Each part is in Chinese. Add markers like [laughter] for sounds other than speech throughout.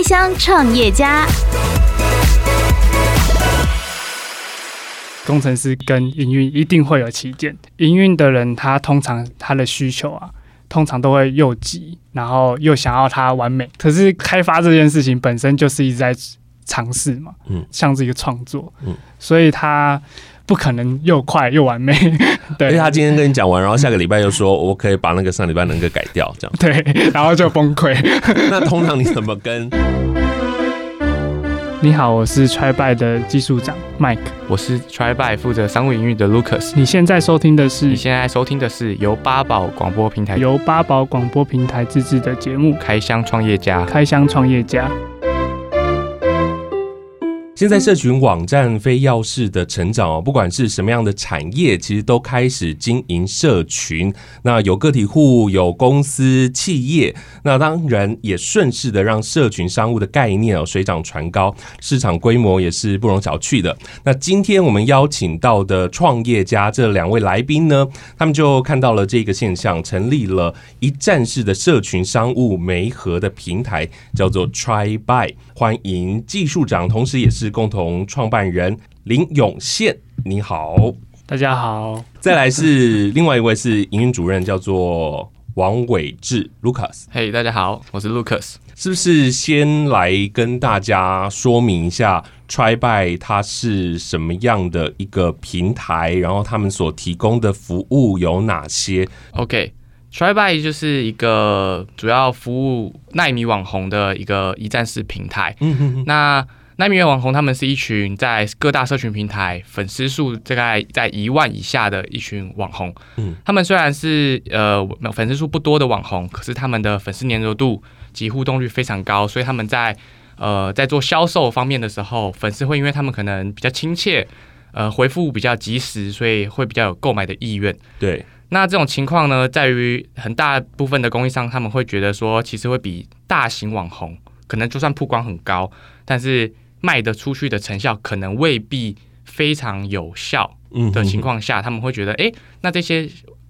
开箱创业家。工程师跟营运一定会有起见，营运的人他通常他的需求啊，通常都会又急，然后又想要它完美。可是开发这件事情本身就是一直在尝试嘛，嗯，像是一个创作，嗯，所以他不可能又快又完美。[laughs] 对，他今天跟你讲完，然后下个礼拜又说我可以把那个上礼拜那个改掉，这样 [laughs] 对，然后就崩溃。[laughs] 那通常你怎么跟？你好，我是 TryBuy 的技术长 Mike，我是 TryBuy 负责商务营运的 Lucas。你现在收听的是？你现在收听的是由八宝广播平台由八宝广播平台自制的节目《开箱创业家》。开箱创业家。现在社群网站非要式的成长哦，不管是什么样的产业，其实都开始经营社群。那有个体户，有公司、企业，那当然也顺势的让社群商务的概念哦水涨船高，市场规模也是不容小觑的。那今天我们邀请到的创业家这两位来宾呢，他们就看到了这个现象，成立了一站式的社群商务媒合的平台，叫做 Try Buy。欢迎技术长，同时也是。共同创办人林永宪，你好，大家好。再来是另外一位是营运主任，叫做王伟志 Lucas。嘿，大家好，我是 Lucas。是不是先来跟大家说明一下 Trybuy 它是什么样的一个平台？然后他们所提供的服务有哪些？OK，Trybuy 就是一个主要服务奈米网红的一个一站式平台。嗯哼哼，那奈米网红他们是一群在各大社群平台粉丝数大概在一万以下的一群网红。嗯，他们虽然是呃粉丝数不多的网红，可是他们的粉丝粘着度及互动率非常高，所以他们在呃在做销售方面的时候，粉丝会因为他们可能比较亲切，呃回复比较及时，所以会比较有购买的意愿。对，那这种情况呢，在于很大部分的供应商他们会觉得说，其实会比大型网红可能就算曝光很高，但是卖得出去的成效可能未必非常有效的情况下，他们会觉得，哎，那这些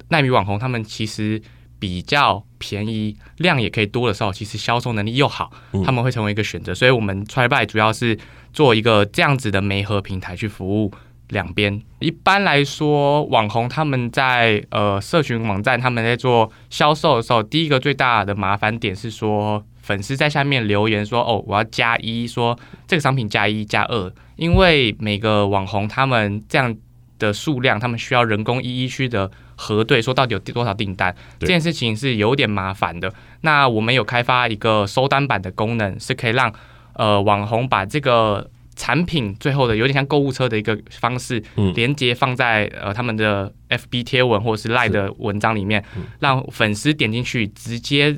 奈米网红他们其实比较便宜，量也可以多的时候，其实销售能力又好，他们会成为一个选择。所以，我们 Trybuy 主要是做一个这样子的媒合平台去服务两边。一般来说，网红他们在呃社群网站他们在做销售的时候，第一个最大的麻烦点是说。粉丝在下面留言说：“哦，我要加一，说这个商品加一加二，因为每个网红他们这样的数量，他们需要人工一一去的核对，说到底有多少订单，这件事情是有点麻烦的。那我们有开发一个收单版的功能，是可以让呃网红把这个产品最后的有点像购物车的一个方式，连接放在呃他们的 FB 贴文或者是 LINE 的文章里面，让粉丝点进去直接。”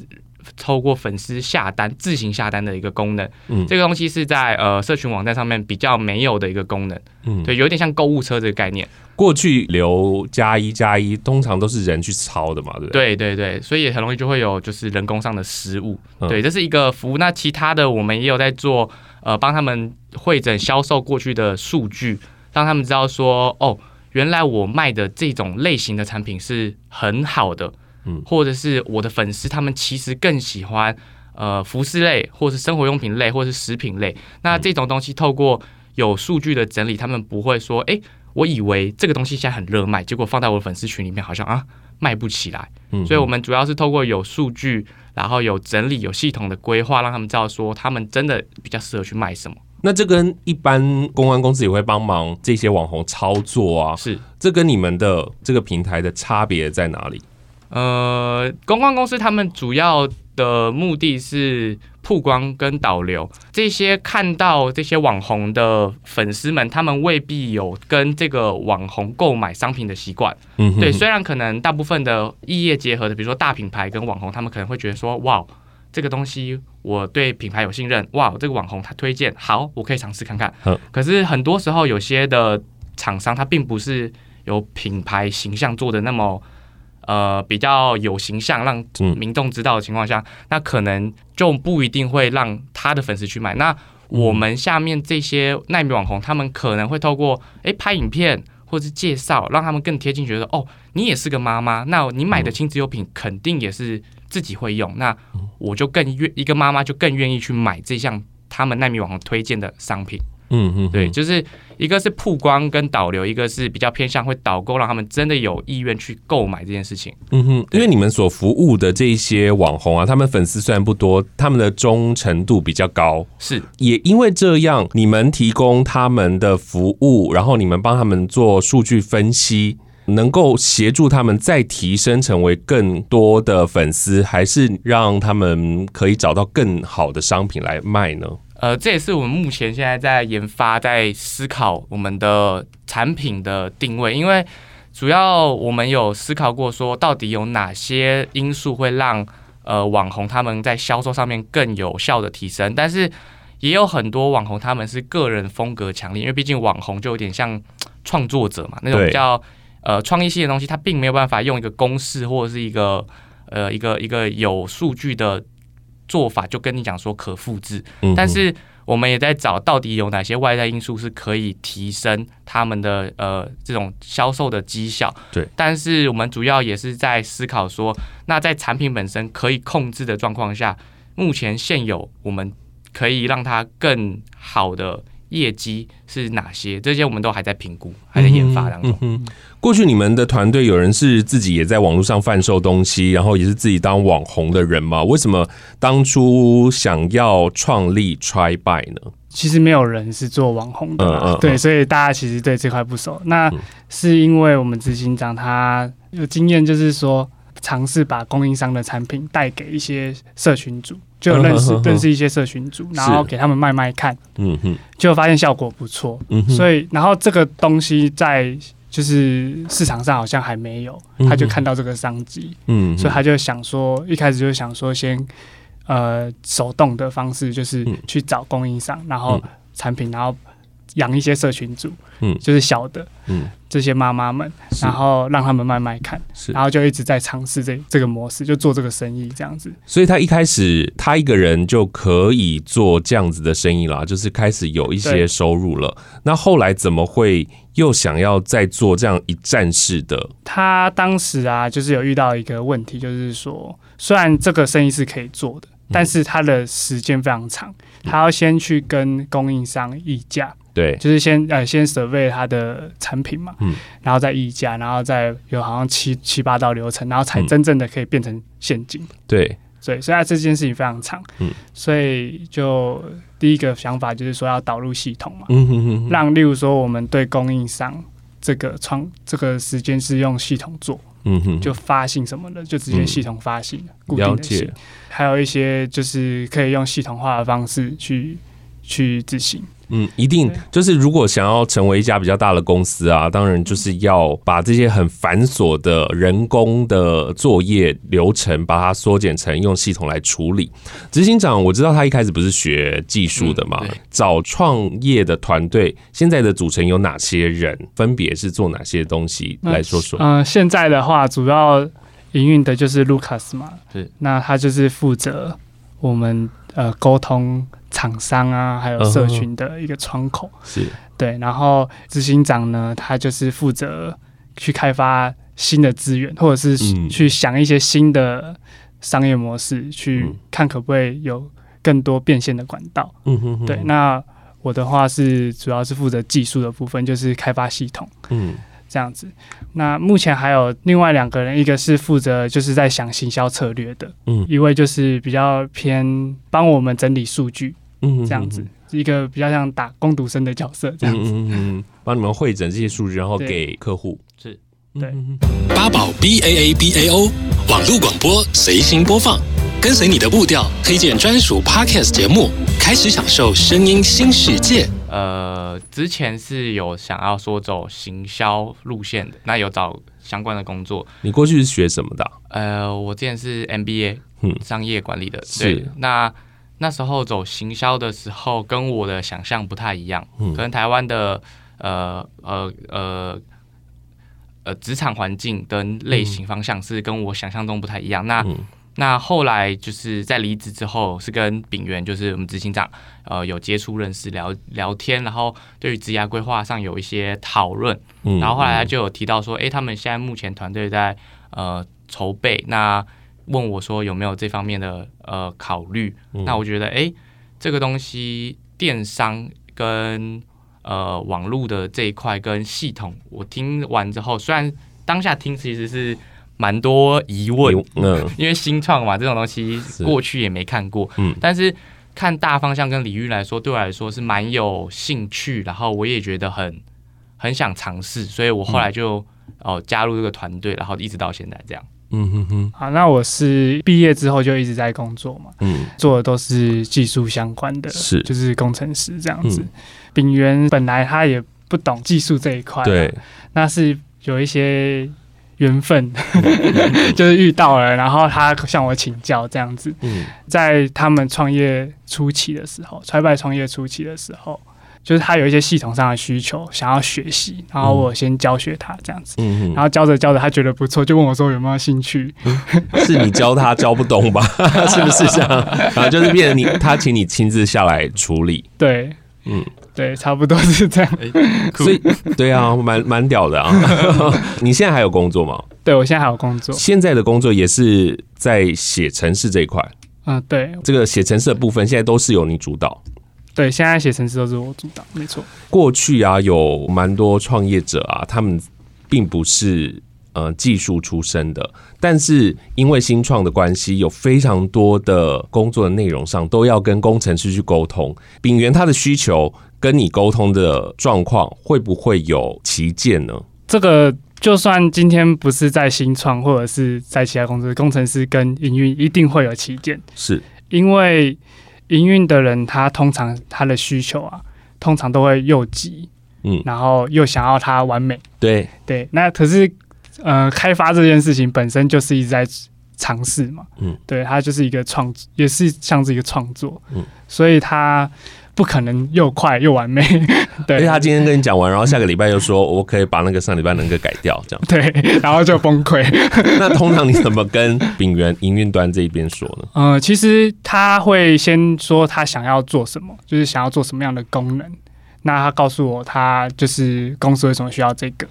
透过粉丝下单自行下单的一个功能，嗯，这个东西是在呃社群网站上面比较没有的一个功能，嗯，对，有点像购物车这个概念。过去留加一加一，通常都是人去抄的嘛，对不对？对对对，所以很容易就会有就是人工上的失误，嗯，对，这是一个服务。那其他的我们也有在做，呃，帮他们会诊销售过去的数据，让他们知道说，哦，原来我卖的这种类型的产品是很好的。嗯，或者是我的粉丝，他们其实更喜欢呃服饰类，或是生活用品类，或是食品类。那这种东西透过有数据的整理，他们不会说，哎，我以为这个东西现在很热卖，结果放在我的粉丝群里面好像啊卖不起来。嗯，所以我们主要是透过有数据，然后有整理、有系统的规划，让他们知道说他们真的比较适合去卖什么。那这跟一般公关公司也会帮忙这些网红操作啊，是这跟你们的这个平台的差别在哪里？呃，公关公司他们主要的目的是曝光跟导流，这些看到这些网红的粉丝们，他们未必有跟这个网红购买商品的习惯。嗯，对，虽然可能大部分的异业结合的，比如说大品牌跟网红，他们可能会觉得说，哇，这个东西我对品牌有信任，哇，这个网红他推荐好，我可以尝试看看。可是很多时候有些的厂商他并不是有品牌形象做的那么。呃，比较有形象，让民众知道的情况下，嗯，那可能就不一定会让他的粉丝去买。那我们下面这些耐米网红，他们可能会透过诶拍影片或是介绍，让他们更贴近，觉得哦，你也是个妈妈，那你买的亲子用品肯定也是自己会用，那我就更愿一个妈妈就更愿意去买这项他们耐米网红推荐的商品。嗯嗯，对，就是一个是曝光跟导流，一个是比较偏向会导购，让他们真的有意愿去购买这件事情。嗯哼，因为你们所服务的这些网红啊，他们粉丝虽然不多，他们的忠诚度比较高，是也因为这样，你们提供他们的服务，然后你们帮他们做数据分析，能够协助他们再提升成为更多的粉丝，还是让他们可以找到更好的商品来卖呢？呃，这也是我们目前现在在研发、在思考我们的产品的定位，因为主要我们有思考过说，到底有哪些因素会让呃网红他们在销售上面更有效的提升，但是也有很多网红他们是个人风格强烈，因为毕竟网红就有点像创作者嘛，那种比较呃创意性的东西，他并没有办法用一个公式或者是一个呃一个一个有数据的。做法就跟你讲说可复制，但是我们也在找到底有哪些外在因素是可以提升他们的呃这种销售的绩效。对，但是我们主要也是在思考说，那在产品本身可以控制的状况下，目前现有我们可以让它更好的。业绩是哪些？这些我们都还在评估，还在研发当中。嗯嗯、过去你们的团队有人是自己也在网络上贩售东西，然后也是自己当网红的人吗？为什么当初想要创立 Try Buy 呢？其实没有人是做网红的，嗯嗯、对，所以大家其实对这块不熟。那是因为我们执行长他有经验，就是说尝试把供应商的产品带给一些社群组。就认识认识一些社群组，然后给他们卖卖看，嗯哼，就发现效果不错，嗯哼，所以然后这个东西在就是市场上好像还没有，他就看到这个商机，嗯，所以他就想说，一开始就想说先呃手动的方式，就是去找供应商，然后产品，然后。养一些社群组，嗯，就是小的，嗯，这些妈妈们，然后让他们慢慢看，是，然后就一直在尝试这这个模式，就做这个生意这样子。所以他一开始他一个人就可以做这样子的生意啦，就是开始有一些收入了。那后来怎么会又想要再做这样一站式的？他当时啊，就是有遇到一个问题，就是说，虽然这个生意是可以做的，但是他的时间非常长，他要先去跟供应商议价。对，就是先呃先 survey 它的产品嘛，嗯，然后再议价，然后再有好像七七八道流程，然后才真正的可以变成现金。对，所以所以它这件事情非常长，嗯，所以就第一个想法就是说要导入系统嘛，嗯哼哼，让例如说我们对供应商这个窗这个时间是用系统做，嗯哼，就发信什么的就直接系统发信，固定的信，还有一些就是可以用系统化的方式去去执行。嗯，一定就是如果想要成为一家比较大的公司啊，当然就是要把这些很繁琐的人工的作业流程，把它缩减成用系统来处理。执行长，我知道他一开始不是学技术的嘛，嗯、找创业的团队，现在的组成有哪些人？分别是做哪些东西？来说说。嗯、呃，现在的话，主要营运的就是 Lucas 嘛，对，那他就是负责我们呃沟通。厂商啊，还有社群的一个窗口，是对。然后执行长呢，他就是负责去开发新的资源，或者是去想一些新的商业模式，去看可不可以有更多变现的管道。嗯哼，对。那我的话是主要是负责技术的部分，就是开发系统。嗯，这样子。那目前还有另外两个人，一个是负责就是在想行销策略的，嗯，一位就是比较偏帮我们整理数据。嗯，这样子一个比较像打工读生的角色，这样子，嗯嗯，帮你们汇整这些数据，然后给客户，是，对。八宝 B A A B A O 网络广播随心播放，跟随你的步调，推荐专属 Podcast 节目，开始享受声音新世界。呃，之前是有想要说走行销路线的，那有找相关的工作。你过去是学什么的？呃，我之前是 MBA，嗯，商业管理的，对，是那。那时候走行销的时候，跟我的想象不太一样。嗯，可能台湾的呃呃呃呃职场环境跟类型方向是跟我想象中不太一样。那、嗯、那后来就是在离职之后，是跟秉元，就是我们执行长，呃，有接触、认识、聊聊天，然后对于职涯规划上有一些讨论。嗯，然后后来他就有提到说，哎、欸，他们现在目前团队在呃筹备那。问我说有没有这方面的呃考虑。嗯、那我觉得，哎、欸，这个东西电商跟呃网络的这一块跟系统，我听完之后，虽然当下听其实是蛮多疑问，嗯，因为新创嘛，这种东西过去也没看过，嗯，但是看大方向跟领域来说，对我来说是蛮有兴趣，然后我也觉得很很想尝试，所以我后来就哦、呃、加入这个团队，然后一直到现在这样。嗯哼哼，好，那我是毕业之后就一直在工作嘛，嗯，做的都是技术相关的，是。就是工程师这样子。嗯、秉元本来他也不懂技术这一块，对，那是有一些缘分，[laughs] 就是遇到了，然后他向我请教这样子。嗯，在他们创业初期的时候，TriBUY 创业初期的时候。就是他有一些系统上的需求，想要学习，然后我先教学他这样子，嗯、然后教着教着他觉得不错，就问我说有没有兴趣？嗯、[laughs] 是你教他教不懂吧？[laughs] 是不是这样？然后就是变成你他请你亲自下来处理。对，嗯，对，差不多是这样。欸、所以对啊，蛮蛮屌的啊！[laughs] 你现在还有工作吗？对，我现在还有工作。现在的工作也是在写城市这一块。嗯，对，这个写城市的部分现在都是由你主导。对，现在写城市都是我主导，没错。过去啊，有蛮多创业者啊，他们并不是呃技术出身的，但是因为新创的关系，有非常多的工作的内容上都要跟工程师去沟通。秉元他的需求跟你沟通的状况会不会有歧见呢？这个就算今天不是在新创，或者是在其他公司，工程师跟营运一定会有旗舰，是因为。营运的人，他通常他的需求啊，通常都会又急，嗯，然后又想要他完美，对对。那可是，呃，开发这件事情本身就是一直在尝试嘛，嗯，对，它就是一个创，也是像是一个创作，嗯，所以他。不可能又快又完美，[laughs] 对。因为他今天跟你讲完，然后下个礼拜又说，我可以把那个上礼拜那个改掉，这样。[laughs] 对，然后就崩溃。[laughs] 那通常你怎么跟丙元营运端这一边说呢？呃，其实他会先说他想要做什么，就是想要做什么样的功能。那他告诉我，他就是公司为什么需要这个。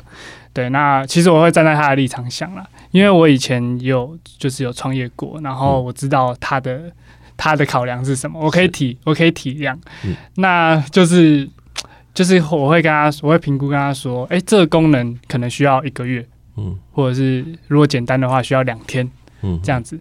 对，那其实我会站在他的立场想啦，因为我以前有就是有创业过，然后我知道他的。他的考量是什么？我可以体，我可以体谅。嗯，那就是，就是我会跟他，我会评估跟他说，哎、欸，这个功能可能需要一个月，嗯，或者是如果简单的话需要两天，嗯，这样子。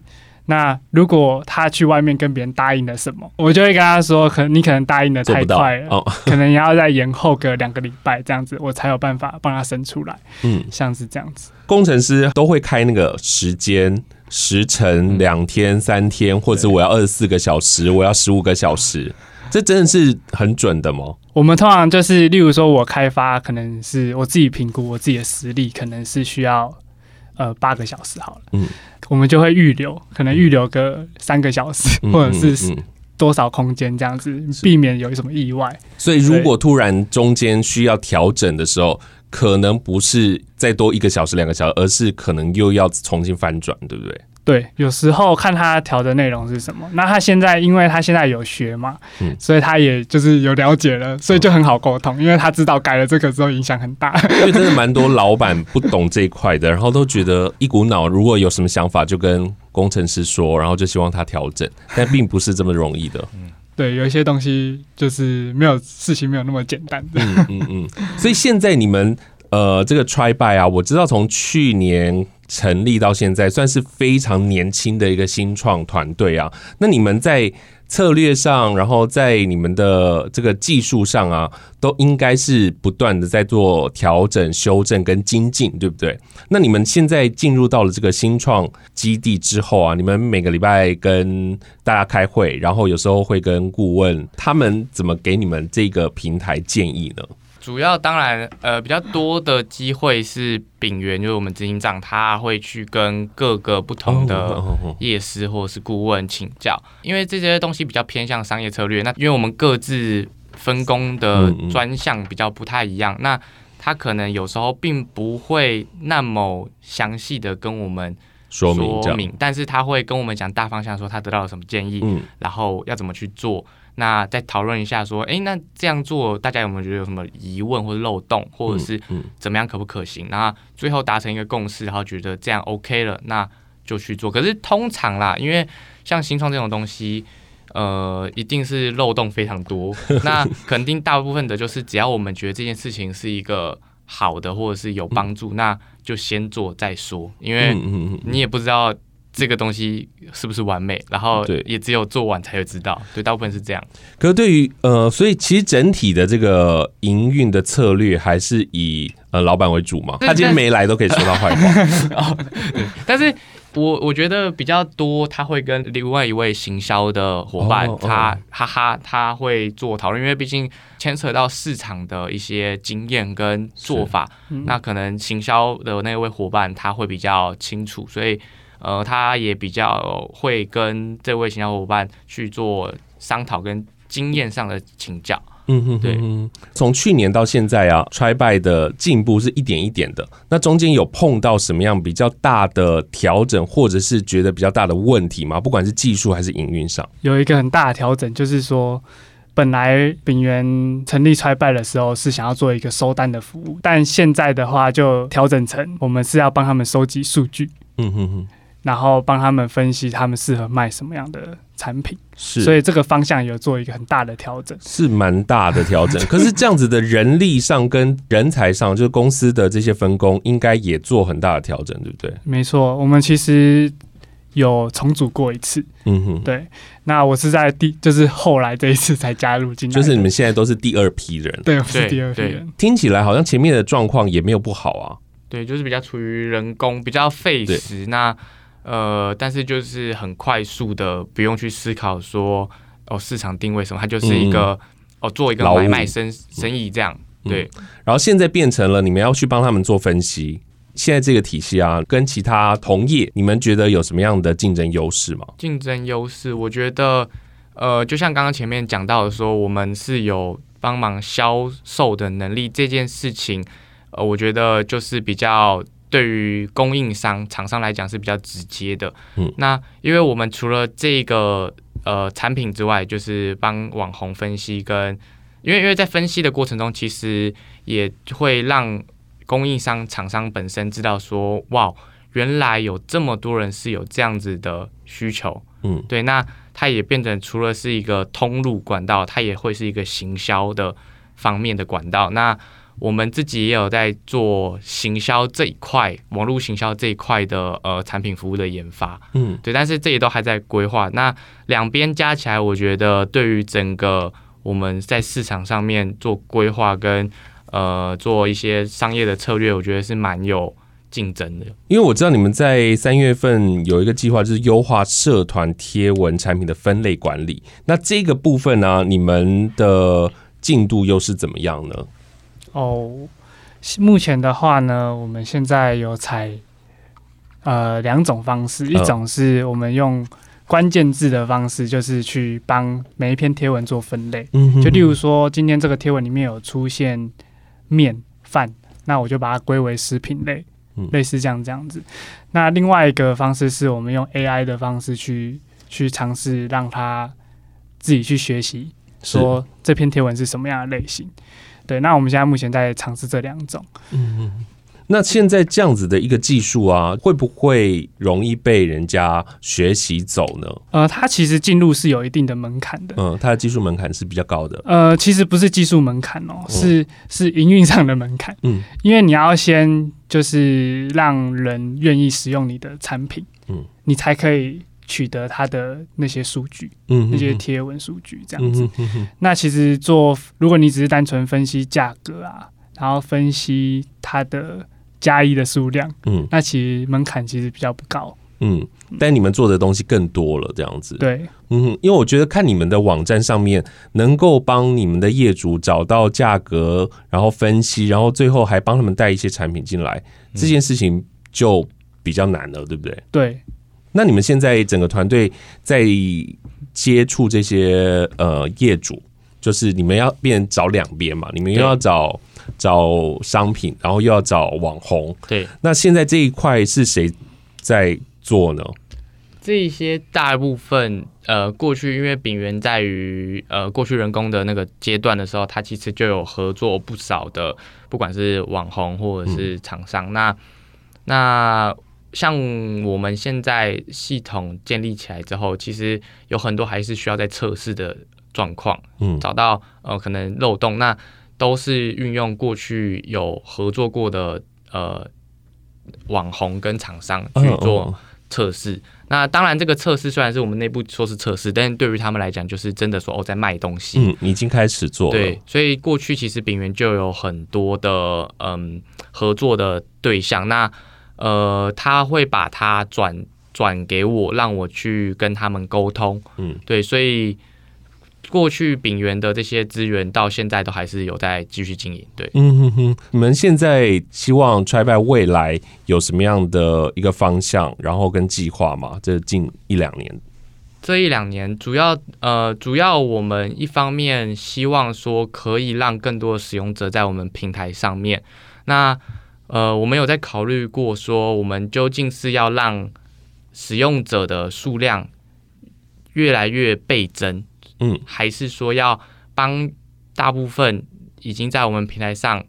那如果他去外面跟别人答应了什么，我就会跟他说，可能你可能答应的太快了，哦、[laughs] 可能要再延后个两个礼拜这样子，我才有办法帮他生出来。嗯，像是这样子，工程师都会开那个时间时辰，两天、三天，或者我要二十四个小时，我要十五个小时，这真的是很准的吗？我们通常就是，例如说我开发，可能是我自己评估我自己的实力，可能是需要。呃，八个小时好了，嗯，我们就会预留，可能预留个三个小时，嗯、[laughs] 或者是多少空间这样子，嗯嗯嗯、避免有什么意外。所以，如果突然中间需要调整的时候，可能不是再多一个小时、两个小时，而是可能又要重新翻转，对不对？对，有时候看他调的内容是什么。那他现在，因为他现在有学嘛，嗯，所以他也就是有了解了，所以就很好沟通，因为他知道改了这个之后影响很大。因为真的蛮多老板不懂这一块的，然后都觉得一股脑，如果有什么想法就跟工程师说，然后就希望他调整，[laughs] 但并不是这么容易的。嗯，对，有一些东西就是没有事情没有那么简单的。嗯嗯嗯。所以现在你们呃，这个 TriBUY 啊，我知道从去年。成立到现在算是非常年轻的一个新创团队啊。那你们在策略上，然后在你们的这个技术上啊，都应该是不断的在做调整、修正跟精进，对不对？那你们现在进入到了这个新创基地之后啊，你们每个礼拜跟大家开会，然后有时候会跟顾问，他们怎么给你们这个平台建议呢？主要当然，呃，比较多的机会是丙元，就是我们执行长，他会去跟各个不同的业师或者是顾问请教，因为这些东西比较偏向商业策略。那因为我们各自分工的专项比较不太一样，那他可能有时候并不会那么详细的跟我们说明，但是他会跟我们讲大方向，说他得到了什么建议，然后要怎么去做。那再讨论一下，说，哎，那这样做大家有没有觉得有什么疑问或者漏洞，或者是怎么样可不可行？那最后达成一个共识，然后觉得这样 OK 了，那就去做。可是通常啦，因为像新创这种东西，呃，一定是漏洞非常多。[laughs] 那肯定大部分的就是，只要我们觉得这件事情是一个好的，或者是有帮助，嗯、那就先做再说。因为你也不知道这个东西是不是完美，然后也只有做完才会知道。对，大部分是这样。可是对于呃，所以其实整体的这个营运的策略还是以呃老板为主嘛。他今天没来都可以说到坏话。[laughs] 但是。我我觉得比较多，他会跟另外一位行销的伙伴，他、oh, oh. 哈哈，他会做讨论，因为毕竟牵扯到市场的一些经验跟做法，那可能行销的那位伙伴他会比较清楚，所以呃，他也比较会跟这位行销伙伴去做商讨跟经验上的请教。嗯哼，对，从去年到现在啊，TriBUY 的进步是一点一点的。那中间有碰到什么样比较大的调整，或者是觉得比较大的问题吗？不管是技术还是营运上，有一个很大的调整，就是说，本来秉元成立 TriBUY 的时候是想要做一个收单的服务，但现在的话就调整成我们是要帮他们收集数据。嗯哼哼。然后帮他们分析他们适合卖什么样的产品，是，所以这个方向有做一个很大的调整，是蛮大的调整。可是这样子的人力上跟人才上，就是公司的这些分工，应该也做很大的调整，对不对？没错，我们其实有重组过一次。嗯哼，对。那我是在第，就是后来这一次才加入进来，就是你们现在都是第二批人，对，我是第二批人。听起来好像前面的状况也没有不好啊。对，就是比较处于人工比较费时那。呃，但是就是很快速的，不用去思考说哦市场定位什么，它就是一个、嗯、哦做一个买卖生生意这样，嗯、对。然后现在变成了你们要去帮他们做分析，现在这个体系啊，跟其他同业，你们觉得有什么样的竞争优势吗？竞争优势，我觉得呃，就像刚刚前面讲到的说，我们是有帮忙销售的能力这件事情，呃，我觉得就是比较。对于供应商、厂商来讲是比较直接的。嗯，那因为我们除了这个呃产品之外，就是帮网红分析跟，因为因为在分析的过程中，其实也会让供应商、厂商本身知道说，哇，原来有这么多人是有这样子的需求。嗯，对，那它也变成除了是一个通路管道，它也会是一个行销的方面的管道。那我们自己也有在做行销这一块，网络行销这一块的呃产品服务的研发，嗯，对，但是这也都还在规划。那两边加起来，我觉得对于整个我们在市场上面做规划跟呃做一些商业的策略，我觉得是蛮有竞争的。因为我知道你们在三月份有一个计划，就是优化社团贴文产品的分类管理。那这个部分呢，啊，你们的进度又是怎么样呢？哦，目前的话呢，我们现在有采呃两种方式，一种是我们用关键字的方式，就是去帮每一篇贴文做分类。就例如说，今天这个贴文里面有出现面饭，那我就把它归为食品类，类似这样这样子。那另外一个方式是我们用 AI 的方式去去尝试让它自己去学习，说这篇贴文是什么样的类型。对，那我们现在目前在尝试这两种。嗯嗯，那现在这样子的一个技术啊，会不会容易被人家学习走呢？呃，它其实进入是有一定的门槛的。嗯，它的技术门槛是比较高的。呃，其实不是技术门槛哦，是是营运上的门槛。嗯，因为你要先就是让人愿意使用你的产品，嗯，你才可以。取得他的那些数据，嗯，那些贴文数据这样子。那其实做，如果你只是单纯分析价格啊，然后分析它的加一的数量，嗯，那其实门槛其实比较不高。嗯，但你们做的东西更多了，这样子。对，嗯，因为我觉得看你们的网站上面，能够帮你们的业主找到价格，然后分析，然后最后还帮他们带一些产品进来，这件事情就比较难了，对不对？对。那你们现在整个团队在接触这些呃业主，就是你们要变找两边嘛？你们又要找找商品，然后又要找网红。对。那现在这一块是谁在做呢？这一些大部分呃，过去因为秉元在于呃过去人工的那个阶段的时候，他其实就有合作不少的，不管是网红或者是厂商。嗯、那那像我们现在系统建立起来之后，其实有很多还是需要在测试的状况，嗯，找到呃可能漏洞，那都是运用过去有合作过的呃网红跟厂商去做测试。哦哦那当然，这个测试虽然是我们内部说是测试，但是对于他们来讲，就是真的说哦，在卖东西。嗯，已经开始做了。对，所以过去其实炳元就有很多的嗯合作的对象。那呃，他会把它转转给我，让我去跟他们沟通。嗯，对，所以。过去炳元的这些资源到现在都还是有在继续经营，对，嗯哼哼。你们现在希望 TriBUY 未来有什么样的一个方向，然后跟计划吗？这近一两年，这一两年主要呃，主要我们一方面希望说可以让更多的使用者在我们平台上面，那呃，我们有在考虑过说，我们究竟是要让使用者的数量越来越倍增。嗯，还是说要帮大部分已经在我们平台上，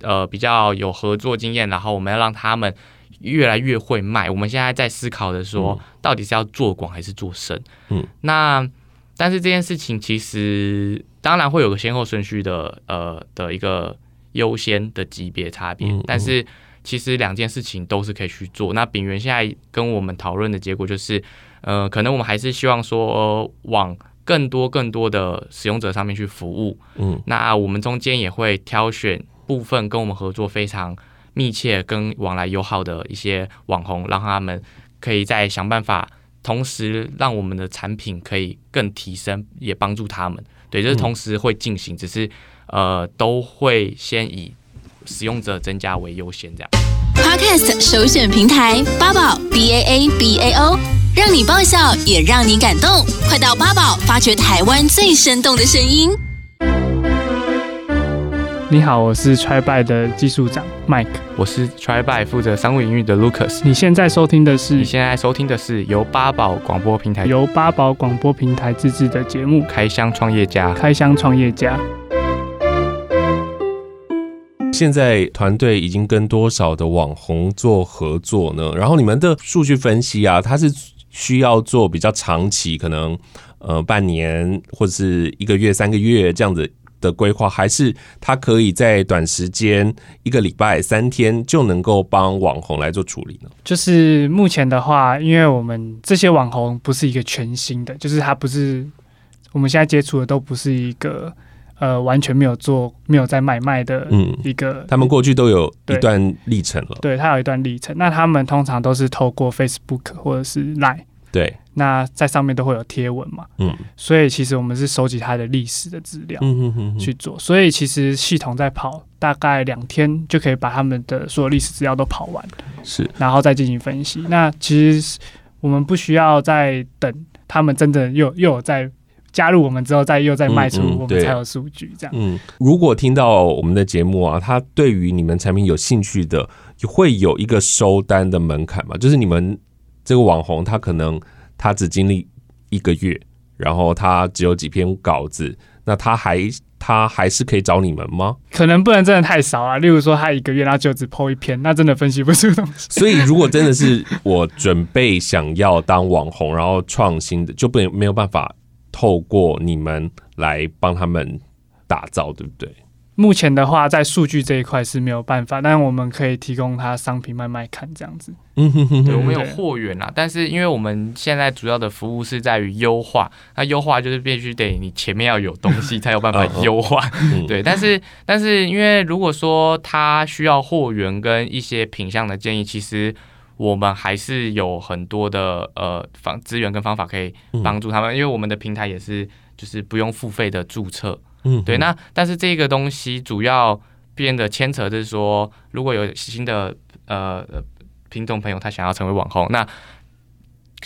呃，比较有合作经验，然后我们要让他们越来越会卖。我们现在在思考的说，到底是要做广还是做深？嗯，那但是这件事情其实当然会有个先后顺序的，呃，的一个优先的级别差别。但是其实两件事情都是可以去做。那丙元现在跟我们讨论的结果就是，呃，可能我们还是希望说，呃，往。更多更多的使用者上面去服务，嗯，那我们中间也会挑选部分跟我们合作非常密切、跟往来友好的一些网红，让他们可以再想办法，同时让我们的产品可以更提升，也帮助他们。对，这是同时会进行，只是呃，都会先以使用者增加为优先这样。Podcast 首选平台八宝 B A A B A O。让你爆笑，也让你感动。快到八宝发掘台湾最生动的声音。你好，我是 TriBUY 的技术长 Mike，我是 TriBUY 负责商务营运的 Lucas。你现在收听的是？你现在收听的是由八宝广播平台由八宝广播平台自制的节目《开箱创业家》。开箱创业家。现在团队已经跟多少的网红做合作呢？然后你们的数据分析啊，它是。需要做比较长期，可能呃半年或者是一个月、三个月这样子的规划，还是它可以在短时间一个礼拜、三天就能够帮网红来做处理呢？就是目前的话，因为我们这些网红不是一个全新的，就是它不是我们现在接触的都不是一个呃完全没有做、没有在买卖的一个、嗯，他们过去都有一段历程了，对，他有一段历程。那他们通常都是透过 Facebook 或者是 Line。对，那在上面都会有贴文嘛，嗯，所以其实我们是收集他的历史的资料，去做，所以其实系统在跑，大概两天就可以把他们的所有历史资料都跑完，是，然后再进行分析。那其实我们不需要再等他们真的又又有在加入我们之后，再又再卖出，我们才有数据这样。嗯，如果听到我们的节目啊，他对于你们产品有兴趣的，会有一个收单的门槛嘛？就是你们。这个网红他可能他只经历一个月，然后他只有几篇稿子，那他还他还是可以找你们吗？可能不能真的太少啊。例如说他一个月他就只 po 一篇，那真的分析不出东西。[laughs] 所以如果真的是我准备想要当网红，然后创新的，就不没有办法透过你们来帮他们打造，对不对？目前的话，在数据这一块是没有办法，但我们可以提供他商品卖卖看这样子。嗯哼哼，对，我们有货源啦，但是因为我们现在主要的服务是在于优化，那优化就是必须得你前面要有东西 [laughs] 才有办法优化。对，但是但是因为如果说他需要货源跟一些品相的建议，其实我们还是有很多的呃方资源跟方法可以帮助他们，因为我们的平台也是就是不用付费的注册。嗯，对，那但是这个东西主要变得牵扯就是说，如果有新的呃听众朋友他想要成为网红，那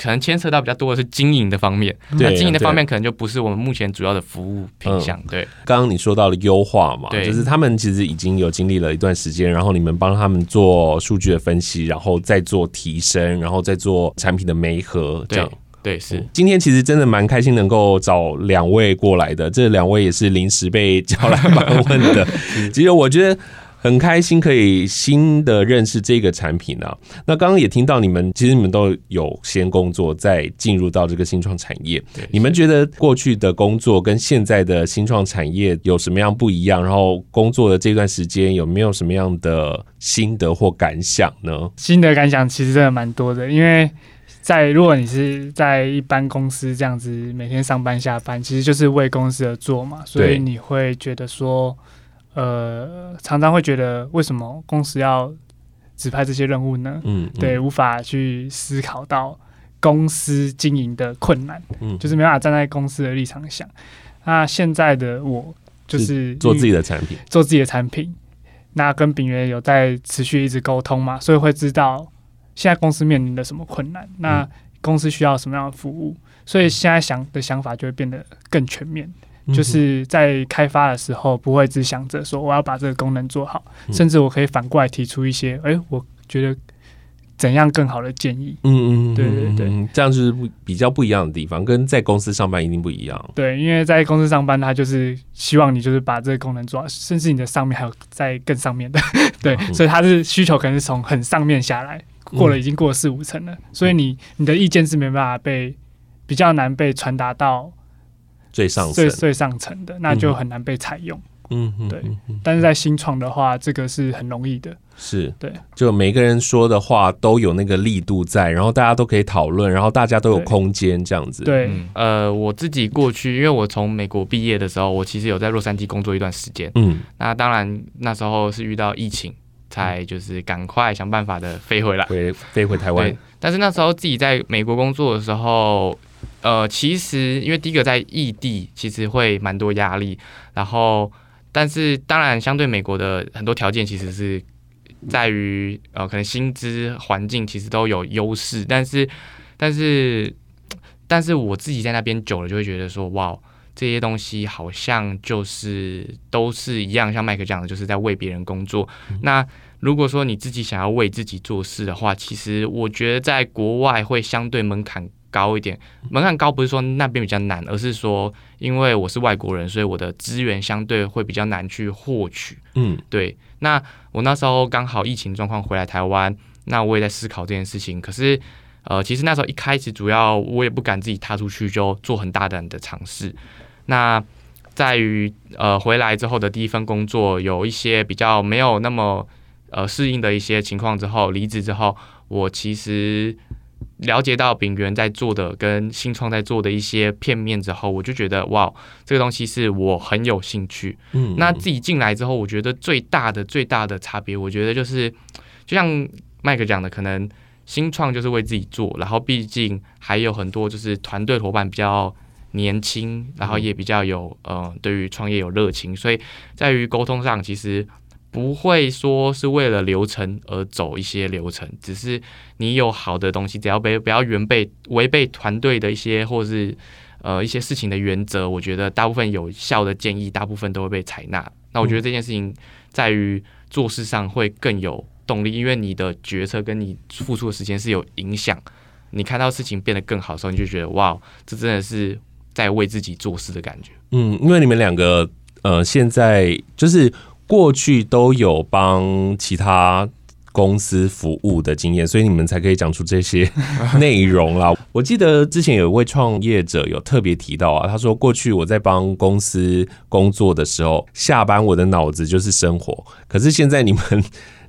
可能牵扯到比较多的是经营的方面。那经营的方面可能就不是我们目前主要的服务品项。对，刚刚你说到了优化嘛，就是他们其实已经有经历了一段时间，然后你们帮他们做数据的分析，然后再做提升，然后再做产品的媒合，这样。对，是今天其实真的蛮开心，能够找两位过来的。这两位也是临时被叫来访问的。[laughs] 其实我觉得很开心可以新的认识这个产品啊。那刚刚也听到你们，其实你们都有先工作，再进入到这个新创产业。你们觉得过去的工作跟现在的新创产业有什么样不一样？然后工作的这段时间有没有什么样的心得或感想呢？心得感想其实真的蛮多的，因为在如果你是在一般公司这样子每天上班下班，其实就是为公司而做嘛，所以你会觉得说。呃，常常会觉得为什么公司要指派这些任务呢？嗯，嗯对，无法去思考到公司经营的困难，嗯，就是没办法站在公司的立场想。那现在的我就是做自己的产品，做自己的产品。那跟秉元有在持续一直沟通嘛，所以会知道现在公司面临的什么困难，那公司需要什么样的服务，所以现在想的想法就会变得更全面。就是在开发的时候，不会只想着说我要把这个功能做好，甚至我可以反过来提出一些，哎，我觉得怎样更好的建议。嗯嗯，对对对，这样就是不比较不一样的地方，跟在公司上班一定不一样。对，因为在公司上班，他就是希望你就是把这个功能做好，甚至你的上面还有在更上面的，[laughs] 对，所以他是需求可能是从很上面下来，过了已经过了四五层了，所以你你的意见是没办法被比较难被传达到。最上最最上层的，那就很难被采用。嗯，对。但是在新创的话，这个是很容易的。是，对。就每个人说的话都有那个力度在，然后大家都可以讨论，然后大家都有空间这样子。对，嗯、呃，我自己过去，因为我从美国毕业的时候，我其实有在洛杉矶工作一段时间。嗯。那当然那时候是遇到疫情，才就是赶快想办法的飞回来，回飞回台湾。但是那时候自己在美国工作的时候。呃，其实因为第一个在异地，其实会蛮多压力。然后，但是当然，相对美国的很多条件，其实是在于呃，可能薪资环境其实都有优势。但是，但是，但是我自己在那边久了，就会觉得说，哇，这些东西好像就是都是一样，像麦克讲的，就是在为别人工作。嗯、那如果说你自己想要为自己做事的话，其实我觉得在国外会相对门槛。高一点，门槛高不是说那边比较难，而是说因为我是外国人，所以我的资源相对会比较难去获取。嗯，对。那我那时候刚好疫情状况回来台湾，那我也在思考这件事情。可是，呃，其实那时候一开始主要我也不敢自己踏出去就做很大胆的尝试。那在于呃回来之后的第一份工作有一些比较没有那么呃适应的一些情况之后，离职之后，我其实。了解到秉源在做的跟新创在做的一些片面之后，我就觉得哇，这个东西是我很有兴趣。嗯，那自己进来之后，我觉得最大的最大的差别，我觉得就是就像麦克讲的，可能新创就是为自己做，然后毕竟还有很多就是团队伙伴比较年轻，然后也比较有呃对于创业有热情，所以在于沟通上其实。不会说是为了流程而走一些流程，只是你有好的东西，只要不不要违背违背团队的一些或是呃一些事情的原则，我觉得大部分有效的建议，大部分都会被采纳。那我觉得这件事情在于做事上会更有动力，因为你的决策跟你付出的时间是有影响。你看到事情变得更好的时候，你就觉得哇，这真的是在为自己做事的感觉。嗯，因为你们两个呃现在就是。过去都有帮其他公司服务的经验，所以你们才可以讲出这些 [laughs] 内容啦。我记得之前有一位创业者有特别提到啊，他说过去我在帮公司工作的时候，下班我的脑子就是生活，可是现在你们，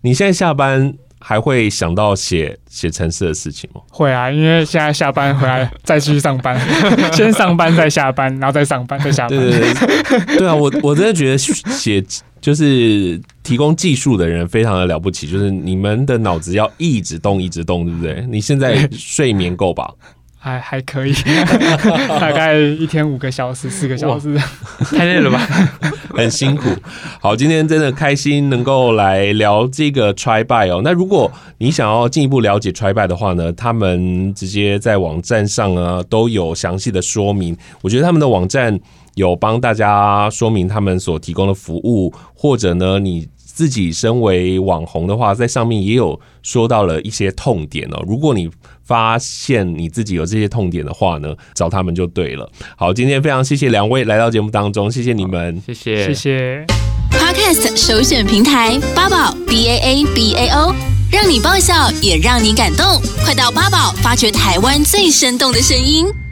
你现在下班。还会想到写写程式的事情吗？会啊，因为现在下班回来再继续上班，[laughs] 先上班再下班，然后再上班再下班。对对对，对啊，我我真的觉得写就是提供技术的人非常的了不起，就是你们的脑子要一直动一直动，对不对？你现在睡眠够吧？还还可以，[laughs] 大概一天五个小时、四个小时，太累了吧？[laughs] 很辛苦。好，今天真的开心能够来聊这个 Try Buy 哦。那如果你想要进一步了解 Try Buy 的话呢，他们直接在网站上啊都有详细的说明。我觉得他们的网站有帮大家说明他们所提供的服务，或者呢你。自己身为网红的话，在上面也有说到了一些痛点哦。如果你发现你自己有这些痛点的话呢，找他们就对了。好，今天非常谢谢两位来到节目当中，谢谢你们，谢谢谢谢。Podcast 首选平台，八宝 BAA BAO 让你爆笑，也让你感动。快到八宝，发掘台湾最生动的声音。